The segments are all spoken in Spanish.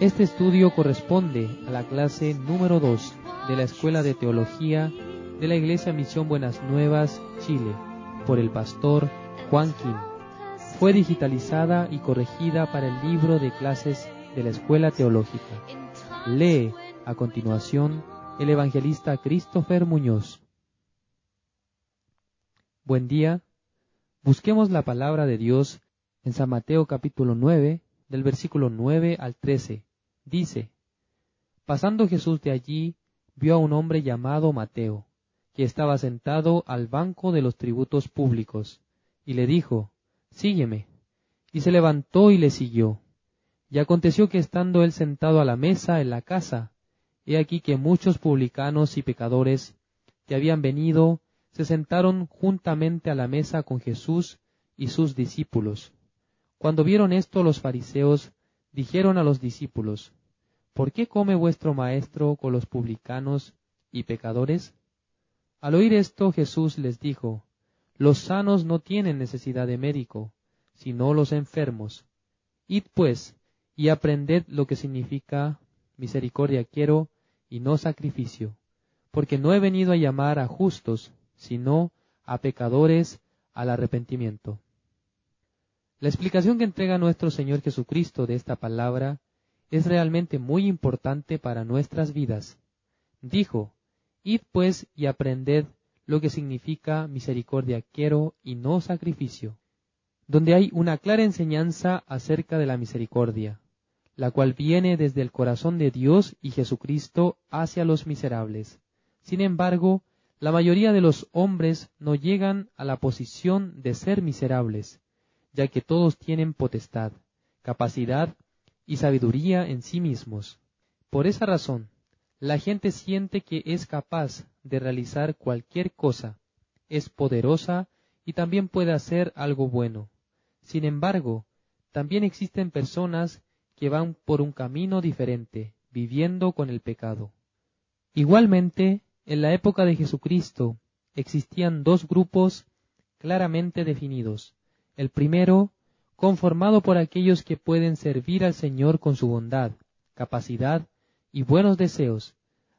Este estudio corresponde a la clase número 2 de la Escuela de Teología de la Iglesia Misión Buenas Nuevas, Chile, por el pastor Juan Kim. Fue digitalizada y corregida para el libro de clases de la Escuela Teológica. Lee a continuación el evangelista Christopher Muñoz. Buen día. Busquemos la palabra de Dios en San Mateo capítulo 9, del versículo 9 al 13. Dice, Pasando Jesús de allí, vio a un hombre llamado Mateo, que estaba sentado al banco de los tributos públicos, y le dijo, Sígueme. Y se levantó y le siguió. Y aconteció que estando él sentado a la mesa en la casa, he aquí que muchos publicanos y pecadores que habían venido se sentaron juntamente a la mesa con Jesús y sus discípulos. Cuando vieron esto los fariseos dijeron a los discípulos, ¿Por qué come vuestro maestro con los publicanos y pecadores? Al oír esto Jesús les dijo, Los sanos no tienen necesidad de médico, sino los enfermos. Id pues y aprended lo que significa misericordia quiero y no sacrificio, porque no he venido a llamar a justos, sino a pecadores al arrepentimiento. La explicación que entrega nuestro Señor Jesucristo de esta palabra es realmente muy importante para nuestras vidas. Dijo, Id pues y aprended lo que significa misericordia quiero y no sacrificio, donde hay una clara enseñanza acerca de la misericordia la cual viene desde el corazón de Dios y Jesucristo hacia los miserables. Sin embargo, la mayoría de los hombres no llegan a la posición de ser miserables, ya que todos tienen potestad, capacidad y sabiduría en sí mismos. Por esa razón, la gente siente que es capaz de realizar cualquier cosa, es poderosa y también puede hacer algo bueno. Sin embargo, también existen personas que van por un camino diferente, viviendo con el pecado. Igualmente, en la época de Jesucristo existían dos grupos claramente definidos. El primero, conformado por aquellos que pueden servir al Señor con su bondad, capacidad y buenos deseos,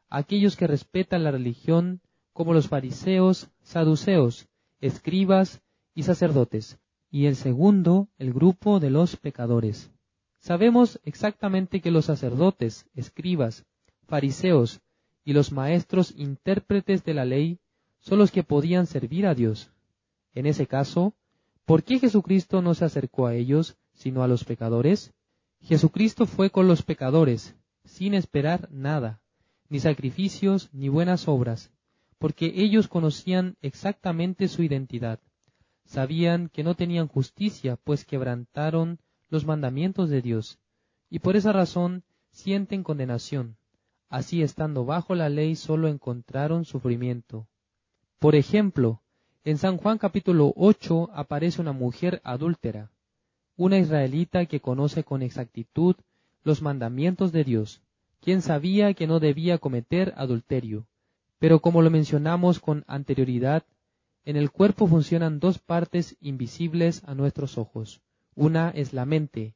aquellos que respetan la religión como los fariseos, saduceos, escribas y sacerdotes, y el segundo, el grupo de los pecadores, Sabemos exactamente que los sacerdotes, escribas, fariseos y los maestros intérpretes de la ley son los que podían servir a Dios. En ese caso, ¿por qué Jesucristo no se acercó a ellos, sino a los pecadores? Jesucristo fue con los pecadores, sin esperar nada, ni sacrificios, ni buenas obras, porque ellos conocían exactamente su identidad. Sabían que no tenían justicia, pues quebrantaron los mandamientos de Dios, y por esa razón sienten condenación. Así estando bajo la ley solo encontraron sufrimiento. Por ejemplo, en San Juan capítulo 8 aparece una mujer adúltera, una israelita que conoce con exactitud los mandamientos de Dios, quien sabía que no debía cometer adulterio. Pero como lo mencionamos con anterioridad, en el cuerpo funcionan dos partes invisibles a nuestros ojos, una es la mente,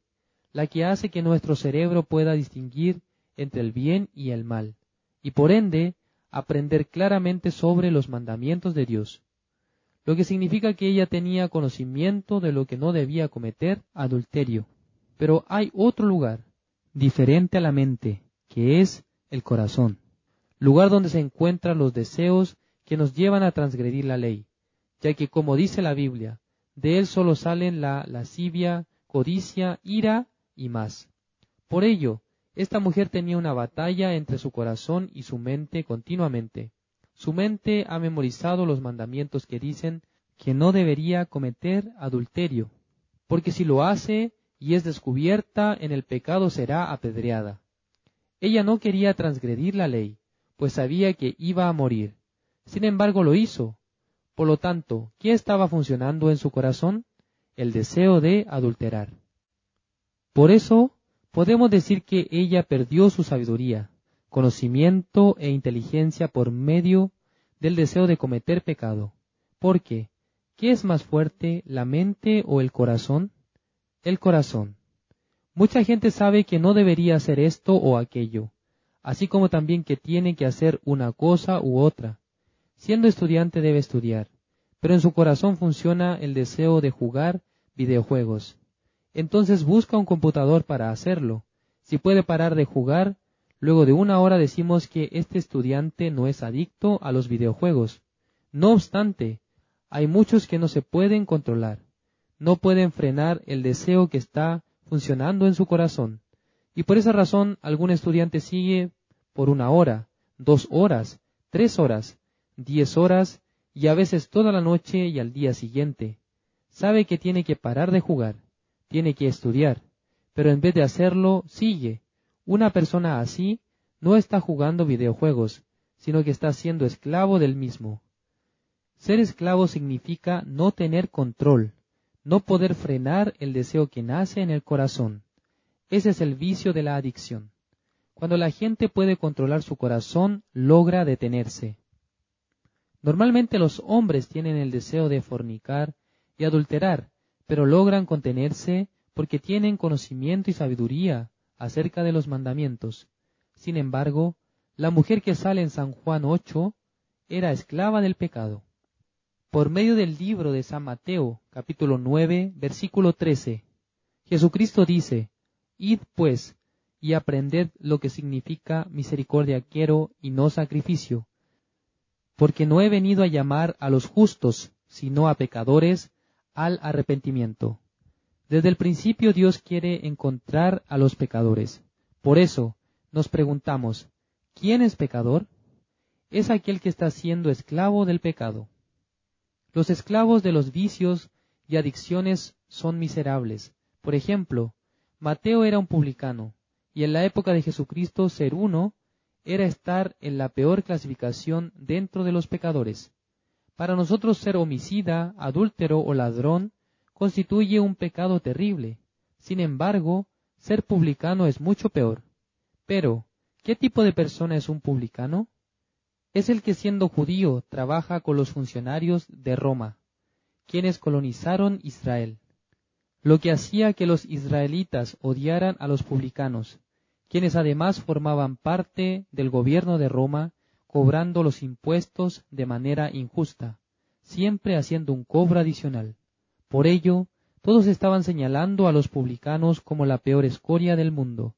la que hace que nuestro cerebro pueda distinguir entre el bien y el mal, y por ende aprender claramente sobre los mandamientos de Dios, lo que significa que ella tenía conocimiento de lo que no debía cometer adulterio. Pero hay otro lugar, diferente a la mente, que es el corazón, lugar donde se encuentran los deseos que nos llevan a transgredir la ley, ya que como dice la Biblia, de él solo salen la lascivia, codicia, ira y más. Por ello, esta mujer tenía una batalla entre su corazón y su mente continuamente. Su mente ha memorizado los mandamientos que dicen que no debería cometer adulterio, porque si lo hace y es descubierta en el pecado será apedreada. Ella no quería transgredir la ley, pues sabía que iba a morir. Sin embargo lo hizo, por lo tanto, ¿qué estaba funcionando en su corazón? El deseo de adulterar. Por eso, podemos decir que ella perdió su sabiduría, conocimiento e inteligencia por medio del deseo de cometer pecado. Porque, ¿qué es más fuerte, la mente o el corazón? el corazón. Mucha gente sabe que no debería hacer esto o aquello, así como también que tiene que hacer una cosa u otra. Siendo estudiante debe estudiar, pero en su corazón funciona el deseo de jugar videojuegos. Entonces busca un computador para hacerlo. Si puede parar de jugar, luego de una hora decimos que este estudiante no es adicto a los videojuegos. No obstante, hay muchos que no se pueden controlar, no pueden frenar el deseo que está funcionando en su corazón. Y por esa razón algún estudiante sigue por una hora, dos horas, tres horas, diez horas y a veces toda la noche y al día siguiente. Sabe que tiene que parar de jugar, tiene que estudiar, pero en vez de hacerlo, sigue. Una persona así no está jugando videojuegos, sino que está siendo esclavo del mismo. Ser esclavo significa no tener control, no poder frenar el deseo que nace en el corazón. Ese es el vicio de la adicción. Cuando la gente puede controlar su corazón, logra detenerse. Normalmente los hombres tienen el deseo de fornicar y adulterar, pero logran contenerse porque tienen conocimiento y sabiduría acerca de los mandamientos. Sin embargo, la mujer que sale en San Juan 8 era esclava del pecado por medio del libro de San Mateo, capítulo 9, versículo 13. Jesucristo dice, Id pues y aprended lo que significa misericordia quiero y no sacrificio, porque no he venido a llamar a los justos, sino a pecadores al arrepentimiento. Desde el principio Dios quiere encontrar a los pecadores. Por eso nos preguntamos, ¿quién es pecador? Es aquel que está siendo esclavo del pecado. Los esclavos de los vicios y adicciones son miserables. Por ejemplo, Mateo era un publicano, y en la época de Jesucristo ser uno era estar en la peor clasificación dentro de los pecadores. Para nosotros ser homicida, adúltero o ladrón constituye un pecado terrible. Sin embargo, ser publicano es mucho peor. Pero, ¿qué tipo de persona es un publicano? es el que siendo judío trabaja con los funcionarios de Roma, quienes colonizaron Israel, lo que hacía que los israelitas odiaran a los publicanos, quienes además formaban parte del gobierno de Roma, cobrando los impuestos de manera injusta, siempre haciendo un cobro adicional. Por ello, todos estaban señalando a los publicanos como la peor escoria del mundo,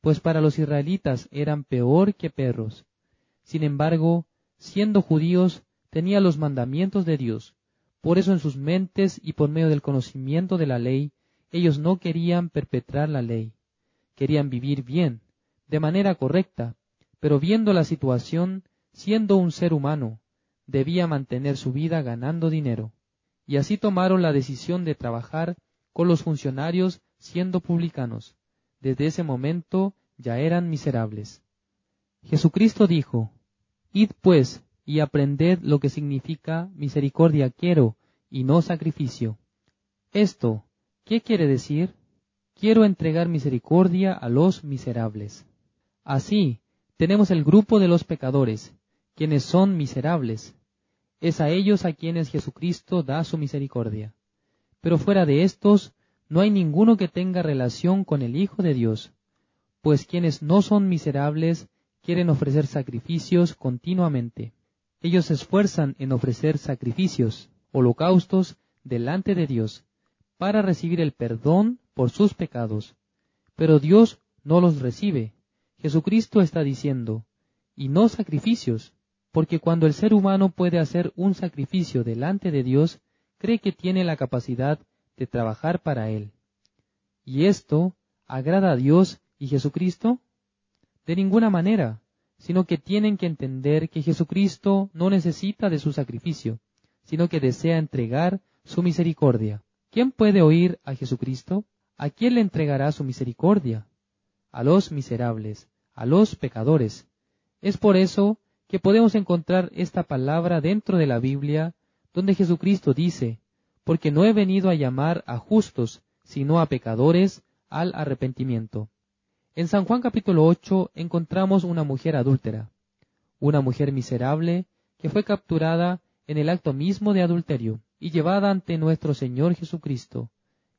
pues para los israelitas eran peor que perros, sin embargo, siendo judíos, tenía los mandamientos de Dios. Por eso en sus mentes y por medio del conocimiento de la ley, ellos no querían perpetrar la ley. Querían vivir bien, de manera correcta, pero viendo la situación, siendo un ser humano, debía mantener su vida ganando dinero. Y así tomaron la decisión de trabajar con los funcionarios siendo publicanos. Desde ese momento ya eran miserables. Jesucristo dijo, Id pues y aprended lo que significa misericordia quiero y no sacrificio. Esto, ¿qué quiere decir? Quiero entregar misericordia a los miserables. Así, tenemos el grupo de los pecadores, quienes son miserables. Es a ellos a quienes Jesucristo da su misericordia. Pero fuera de estos, no hay ninguno que tenga relación con el Hijo de Dios, pues quienes no son miserables quieren ofrecer sacrificios continuamente. Ellos se esfuerzan en ofrecer sacrificios, holocaustos, delante de Dios, para recibir el perdón por sus pecados. Pero Dios no los recibe. Jesucristo está diciendo, y no sacrificios, porque cuando el ser humano puede hacer un sacrificio delante de Dios, cree que tiene la capacidad de trabajar para Él. ¿Y esto agrada a Dios y Jesucristo? De ninguna manera, sino que tienen que entender que Jesucristo no necesita de su sacrificio, sino que desea entregar su misericordia. ¿Quién puede oír a Jesucristo? ¿A quién le entregará su misericordia? A los miserables, a los pecadores. Es por eso que podemos encontrar esta palabra dentro de la Biblia, donde Jesucristo dice, porque no he venido a llamar a justos, sino a pecadores al arrepentimiento. En San Juan capítulo 8 encontramos una mujer adúltera, una mujer miserable que fue capturada en el acto mismo de adulterio y llevada ante nuestro Señor Jesucristo.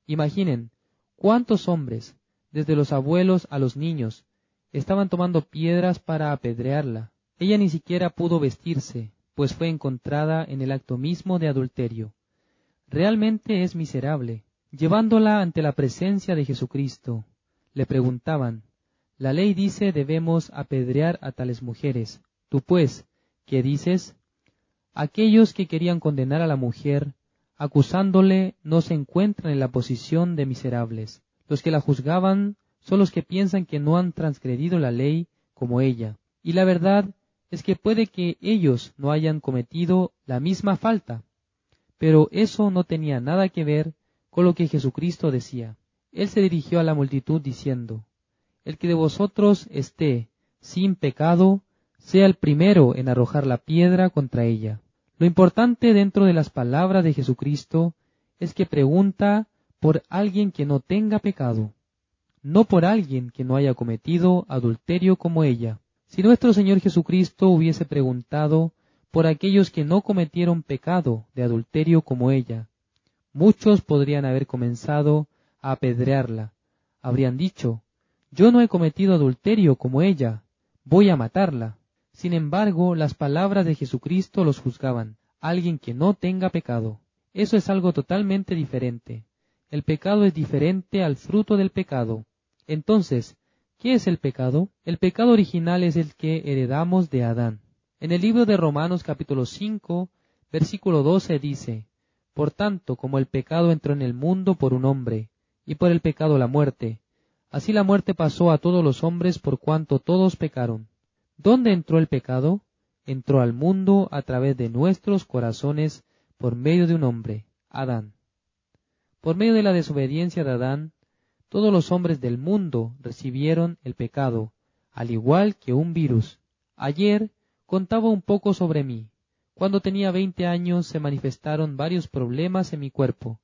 Imaginen, ¿Cuántos hombres, desde los abuelos a los niños, estaban tomando piedras para apedrearla? Ella ni siquiera pudo vestirse, pues fue encontrada en el acto mismo de adulterio. Realmente es miserable. Llevándola ante la presencia de Jesucristo, le preguntaban, la ley dice debemos apedrear a tales mujeres. Tú pues, ¿qué dices? Aquellos que querían condenar a la mujer, acusándole, no se encuentran en la posición de miserables. Los que la juzgaban son los que piensan que no han transgredido la ley como ella. Y la verdad es que puede que ellos no hayan cometido la misma falta. Pero eso no tenía nada que ver con lo que Jesucristo decía. Él se dirigió a la multitud diciendo, el que de vosotros esté sin pecado, sea el primero en arrojar la piedra contra ella. Lo importante dentro de las palabras de Jesucristo es que pregunta por alguien que no tenga pecado, no por alguien que no haya cometido adulterio como ella. Si nuestro Señor Jesucristo hubiese preguntado por aquellos que no cometieron pecado de adulterio como ella, muchos podrían haber comenzado a apedrearla. Habrían dicho, yo no he cometido adulterio como ella, voy a matarla. Sin embargo, las palabras de Jesucristo los juzgaban, alguien que no tenga pecado. Eso es algo totalmente diferente. El pecado es diferente al fruto del pecado. Entonces, ¿qué es el pecado? El pecado original es el que heredamos de Adán. En el libro de Romanos capítulo 5, versículo 12 dice, Por tanto, como el pecado entró en el mundo por un hombre, y por el pecado la muerte, Así la muerte pasó a todos los hombres por cuanto todos pecaron. ¿Dónde entró el pecado? Entró al mundo a través de nuestros corazones por medio de un hombre, Adán. Por medio de la desobediencia de Adán, todos los hombres del mundo recibieron el pecado, al igual que un virus. Ayer contaba un poco sobre mí. Cuando tenía veinte años se manifestaron varios problemas en mi cuerpo.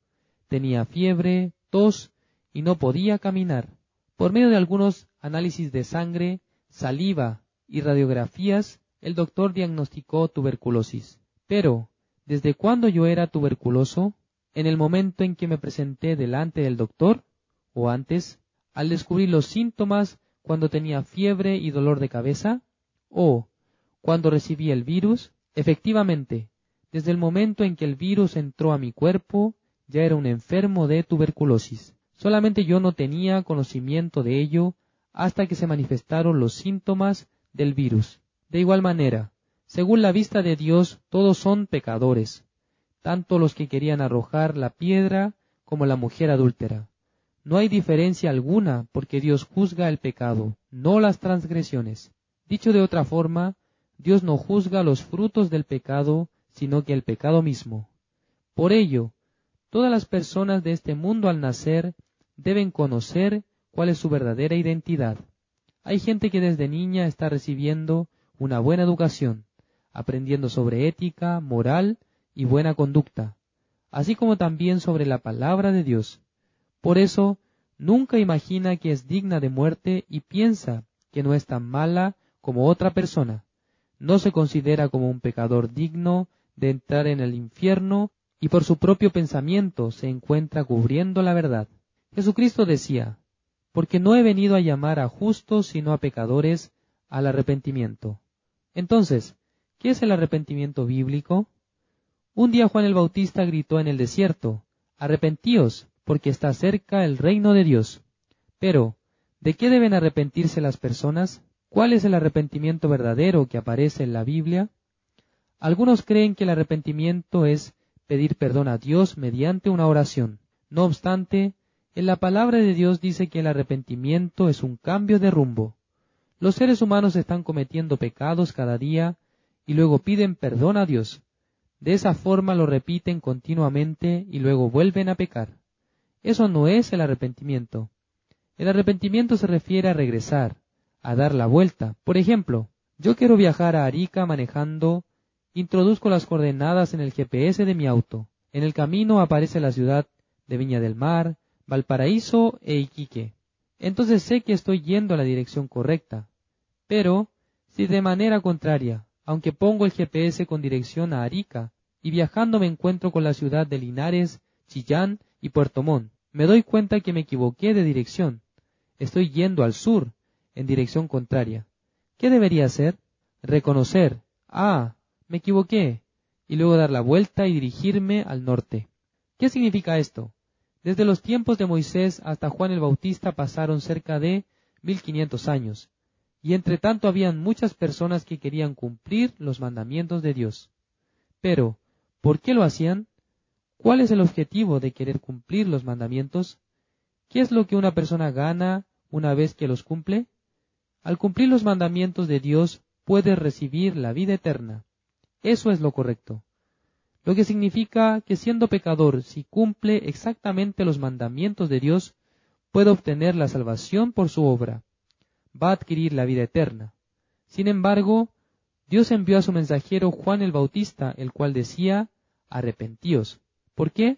Tenía fiebre, tos y no podía caminar. Por medio de algunos análisis de sangre, saliva y radiografías, el doctor diagnosticó tuberculosis. Pero, ¿desde cuándo yo era tuberculoso? ¿En el momento en que me presenté delante del doctor? ¿O antes? ¿Al descubrir los síntomas cuando tenía fiebre y dolor de cabeza? ¿O cuando recibí el virus? Efectivamente, desde el momento en que el virus entró a mi cuerpo, ya era un enfermo de tuberculosis. Solamente yo no tenía conocimiento de ello hasta que se manifestaron los síntomas del virus. De igual manera, según la vista de Dios, todos son pecadores, tanto los que querían arrojar la piedra como la mujer adúltera. No hay diferencia alguna porque Dios juzga el pecado, no las transgresiones. Dicho de otra forma, Dios no juzga los frutos del pecado, sino que el pecado mismo. Por ello, todas las personas de este mundo al nacer deben conocer cuál es su verdadera identidad. Hay gente que desde niña está recibiendo una buena educación, aprendiendo sobre ética, moral y buena conducta, así como también sobre la palabra de Dios. Por eso, nunca imagina que es digna de muerte y piensa que no es tan mala como otra persona. No se considera como un pecador digno de entrar en el infierno y por su propio pensamiento se encuentra cubriendo la verdad. Jesucristo decía, porque no he venido a llamar a justos sino a pecadores al arrepentimiento. Entonces, ¿qué es el arrepentimiento bíblico? Un día Juan el Bautista gritó en el desierto, Arrepentíos, porque está cerca el reino de Dios. Pero, ¿de qué deben arrepentirse las personas? ¿Cuál es el arrepentimiento verdadero que aparece en la Biblia? Algunos creen que el arrepentimiento es pedir perdón a Dios mediante una oración. No obstante, en la palabra de Dios dice que el arrepentimiento es un cambio de rumbo. Los seres humanos están cometiendo pecados cada día y luego piden perdón a Dios. De esa forma lo repiten continuamente y luego vuelven a pecar. Eso no es el arrepentimiento. El arrepentimiento se refiere a regresar, a dar la vuelta. Por ejemplo, yo quiero viajar a Arica manejando, introduzco las coordenadas en el GPS de mi auto. En el camino aparece la ciudad de Viña del Mar, Valparaíso e Iquique. Entonces sé que estoy yendo a la dirección correcta. Pero, si de manera contraria, aunque pongo el GPS con dirección a Arica, y viajando me encuentro con la ciudad de Linares, Chillán y Puerto Montt, me doy cuenta que me equivoqué de dirección. Estoy yendo al sur, en dirección contraria. ¿Qué debería hacer? Reconocer, ah, me equivoqué, y luego dar la vuelta y dirigirme al norte. ¿Qué significa esto? Desde los tiempos de Moisés hasta Juan el Bautista pasaron cerca de mil quinientos años, y entre tanto habían muchas personas que querían cumplir los mandamientos de Dios. Pero, ¿por qué lo hacían? ¿Cuál es el objetivo de querer cumplir los mandamientos? ¿Qué es lo que una persona gana una vez que los cumple? Al cumplir los mandamientos de Dios puede recibir la vida eterna. Eso es lo correcto. Lo que significa que siendo pecador, si cumple exactamente los mandamientos de Dios, puede obtener la salvación por su obra. Va a adquirir la vida eterna. Sin embargo, Dios envió a su mensajero Juan el Bautista, el cual decía, arrepentíos. ¿Por qué?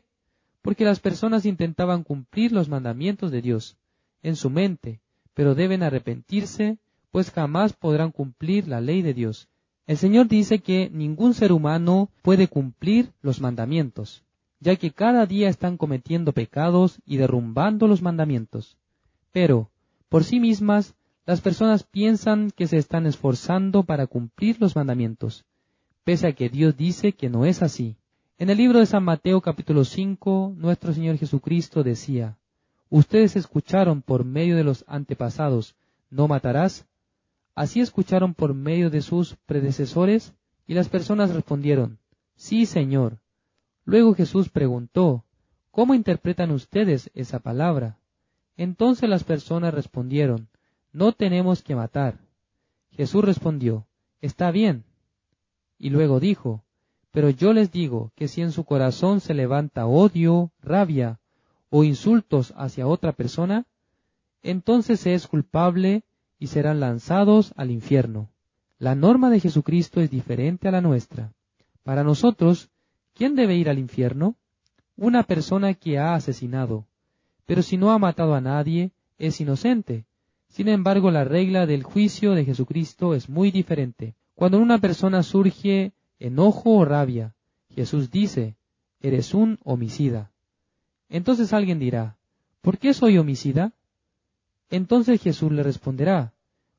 Porque las personas intentaban cumplir los mandamientos de Dios en su mente, pero deben arrepentirse, pues jamás podrán cumplir la ley de Dios. El Señor dice que ningún ser humano puede cumplir los mandamientos, ya que cada día están cometiendo pecados y derrumbando los mandamientos. Pero, por sí mismas, las personas piensan que se están esforzando para cumplir los mandamientos, pese a que Dios dice que no es así. En el libro de San Mateo capítulo 5, nuestro Señor Jesucristo decía, Ustedes escucharon por medio de los antepasados, no matarás. Así escucharon por medio de sus predecesores, y las personas respondieron, Sí, Señor. Luego Jesús preguntó, ¿Cómo interpretan ustedes esa palabra? Entonces las personas respondieron, No tenemos que matar. Jesús respondió, Está bien. Y luego dijo, pero yo les digo que si en su corazón se levanta odio, rabia o insultos hacia otra persona, entonces se es culpable y serán lanzados al infierno. La norma de Jesucristo es diferente a la nuestra. Para nosotros, ¿quién debe ir al infierno? Una persona que ha asesinado. Pero si no ha matado a nadie, es inocente. Sin embargo, la regla del juicio de Jesucristo es muy diferente. Cuando una persona surge enojo o rabia. Jesús dice, eres un homicida. Entonces alguien dirá, ¿por qué soy homicida? Entonces Jesús le responderá,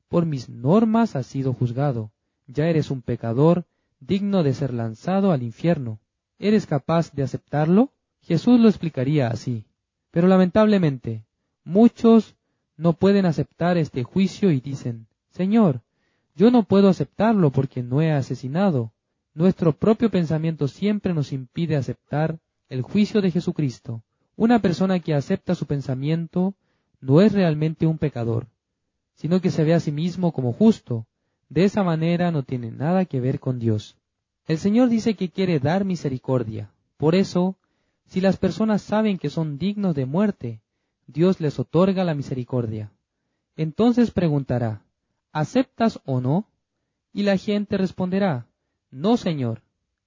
por mis normas has sido juzgado, ya eres un pecador digno de ser lanzado al infierno. ¿Eres capaz de aceptarlo? Jesús lo explicaría así. Pero lamentablemente, muchos no pueden aceptar este juicio y dicen, Señor, yo no puedo aceptarlo porque no he asesinado, nuestro propio pensamiento siempre nos impide aceptar el juicio de Jesucristo. Una persona que acepta su pensamiento no es realmente un pecador, sino que se ve a sí mismo como justo. De esa manera no tiene nada que ver con Dios. El Señor dice que quiere dar misericordia. Por eso, si las personas saben que son dignos de muerte, Dios les otorga la misericordia. Entonces preguntará, ¿aceptas o no? Y la gente responderá, no, Señor.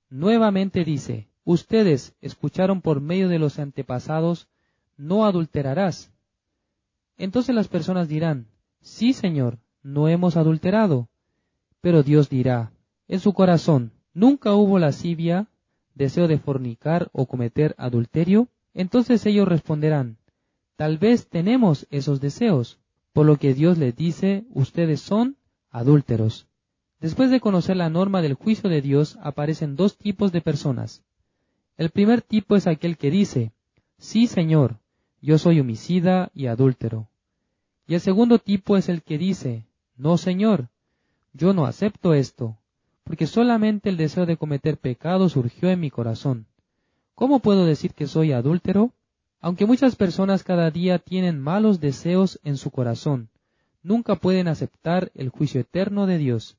Nuevamente dice, ustedes escucharon por medio de los antepasados, no adulterarás. Entonces las personas dirán, sí, Señor, no hemos adulterado. Pero Dios dirá, en su corazón, ¿nunca hubo lascivia, deseo de fornicar o cometer adulterio? Entonces ellos responderán, tal vez tenemos esos deseos, por lo que Dios les dice, ustedes son adúlteros. Después de conocer la norma del juicio de Dios, aparecen dos tipos de personas. El primer tipo es aquel que dice, Sí, Señor, yo soy homicida y adúltero. Y el segundo tipo es el que dice, No, Señor, yo no acepto esto, porque solamente el deseo de cometer pecado surgió en mi corazón. ¿Cómo puedo decir que soy adúltero? Aunque muchas personas cada día tienen malos deseos en su corazón, nunca pueden aceptar el juicio eterno de Dios.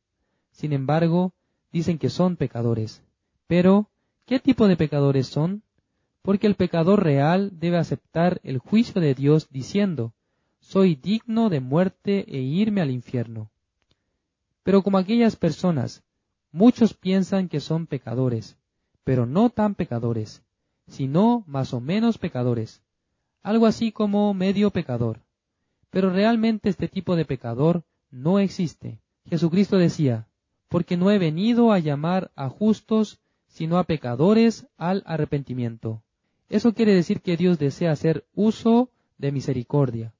Sin embargo, dicen que son pecadores. Pero, ¿qué tipo de pecadores son? Porque el pecador real debe aceptar el juicio de Dios diciendo, soy digno de muerte e irme al infierno. Pero como aquellas personas, muchos piensan que son pecadores, pero no tan pecadores, sino más o menos pecadores, algo así como medio pecador. Pero realmente este tipo de pecador no existe. Jesucristo decía, porque no he venido a llamar a justos, sino a pecadores al arrepentimiento. Eso quiere decir que Dios desea hacer uso de misericordia.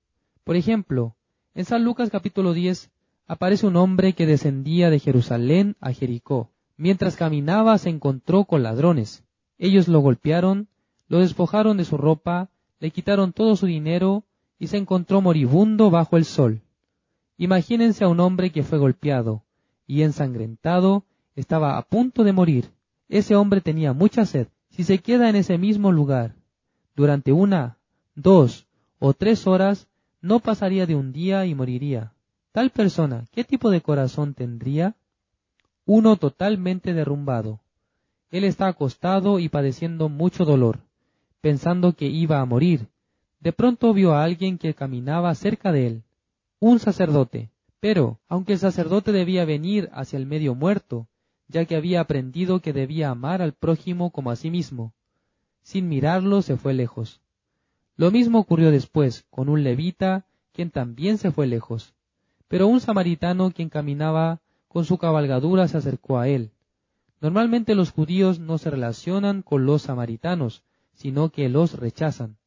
Por ejemplo, en San Lucas capítulo 10 aparece un hombre que descendía de Jerusalén a Jericó. Mientras caminaba se encontró con ladrones. Ellos lo golpearon, lo despojaron de su ropa, le quitaron todo su dinero y se encontró moribundo bajo el sol. Imagínense a un hombre que fue golpeado y ensangrentado, estaba a punto de morir. Ese hombre tenía mucha sed. Si se queda en ese mismo lugar durante una, dos o tres horas, no pasaría de un día y moriría. Tal persona, ¿qué tipo de corazón tendría? Uno totalmente derrumbado. Él está acostado y padeciendo mucho dolor, pensando que iba a morir. De pronto vio a alguien que caminaba cerca de él, un sacerdote. Pero, aunque el sacerdote debía venir hacia el medio muerto, ya que había aprendido que debía amar al prójimo como a sí mismo, sin mirarlo se fue lejos. Lo mismo ocurrió después con un levita, quien también se fue lejos. Pero un samaritano quien caminaba con su cabalgadura se acercó a él. Normalmente los judíos no se relacionan con los samaritanos, sino que los rechazan.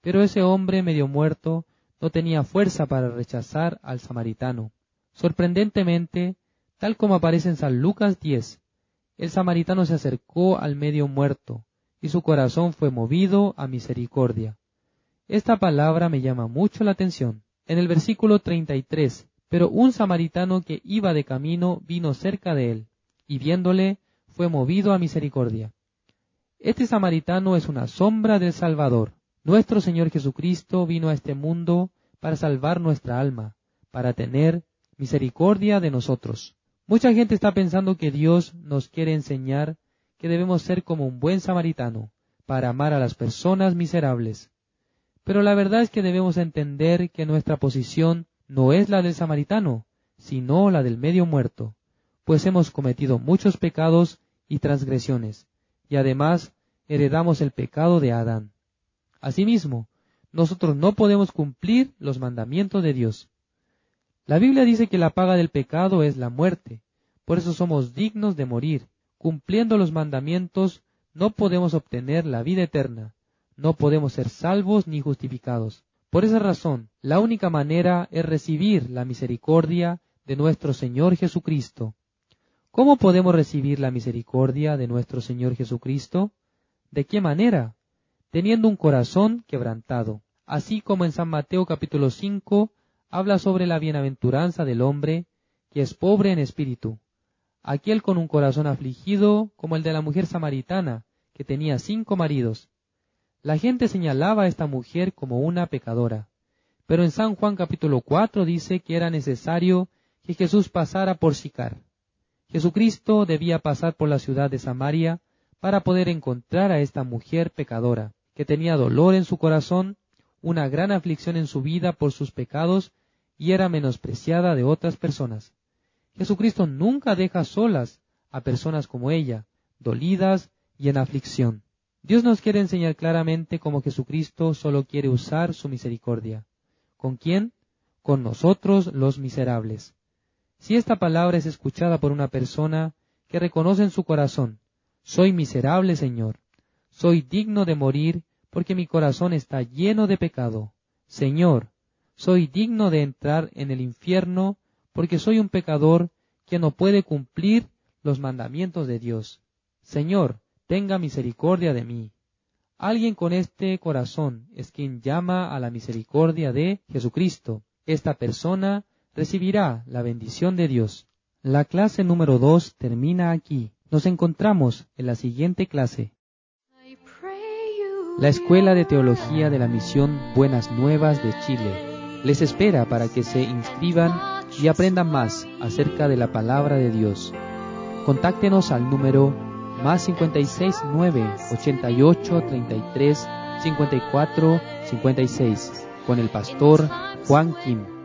Pero ese hombre medio muerto no tenía fuerza para rechazar al samaritano. Sorprendentemente, tal como aparece en San Lucas 10, el samaritano se acercó al medio muerto, y su corazón fue movido a misericordia. Esta palabra me llama mucho la atención. En el versículo 33, pero un samaritano que iba de camino vino cerca de él, y viéndole fue movido a misericordia. Este samaritano es una sombra del Salvador. Nuestro Señor Jesucristo vino a este mundo para salvar nuestra alma, para tener misericordia de nosotros. Mucha gente está pensando que Dios nos quiere enseñar que debemos ser como un buen samaritano, para amar a las personas miserables, pero la verdad es que debemos entender que nuestra posición no es la del samaritano, sino la del medio muerto, pues hemos cometido muchos pecados y transgresiones, y además heredamos el pecado de Adán. Asimismo, nosotros no podemos cumplir los mandamientos de Dios. La Biblia dice que la paga del pecado es la muerte, por eso somos dignos de morir. Cumpliendo los mandamientos no podemos obtener la vida eterna, no podemos ser salvos ni justificados. Por esa razón, la única manera es recibir la misericordia de nuestro Señor Jesucristo. ¿Cómo podemos recibir la misericordia de nuestro Señor Jesucristo? ¿De qué manera? Teniendo un corazón quebrantado. Así como en San Mateo capítulo 5 habla sobre la bienaventuranza del hombre que es pobre en espíritu. Aquel con un corazón afligido como el de la mujer samaritana, que tenía cinco maridos, la gente señalaba a esta mujer como una pecadora. Pero en San Juan capítulo 4 dice que era necesario que Jesús pasara por Sicar. Jesucristo debía pasar por la ciudad de Samaria para poder encontrar a esta mujer pecadora, que tenía dolor en su corazón, una gran aflicción en su vida por sus pecados y era menospreciada de otras personas. Jesucristo nunca deja solas a personas como ella, dolidas y en aflicción. Dios nos quiere enseñar claramente cómo Jesucristo solo quiere usar su misericordia. ¿Con quién? Con nosotros los miserables. Si esta palabra es escuchada por una persona que reconoce en su corazón, soy miserable, Señor, soy digno de morir porque mi corazón está lleno de pecado. Señor, soy digno de entrar en el infierno porque soy un pecador que no puede cumplir los mandamientos de Dios. Señor, tenga misericordia de mí. Alguien con este corazón es quien llama a la misericordia de Jesucristo. Esta persona recibirá la bendición de Dios. La clase número dos termina aquí. Nos encontramos en la siguiente clase. La Escuela de Teología de la Misión Buenas Nuevas de Chile les espera para que se inscriban y aprendan más acerca de la palabra de Dios. Contáctenos al número más 56 9 88 33 54 56 con el pastor Juan Kim.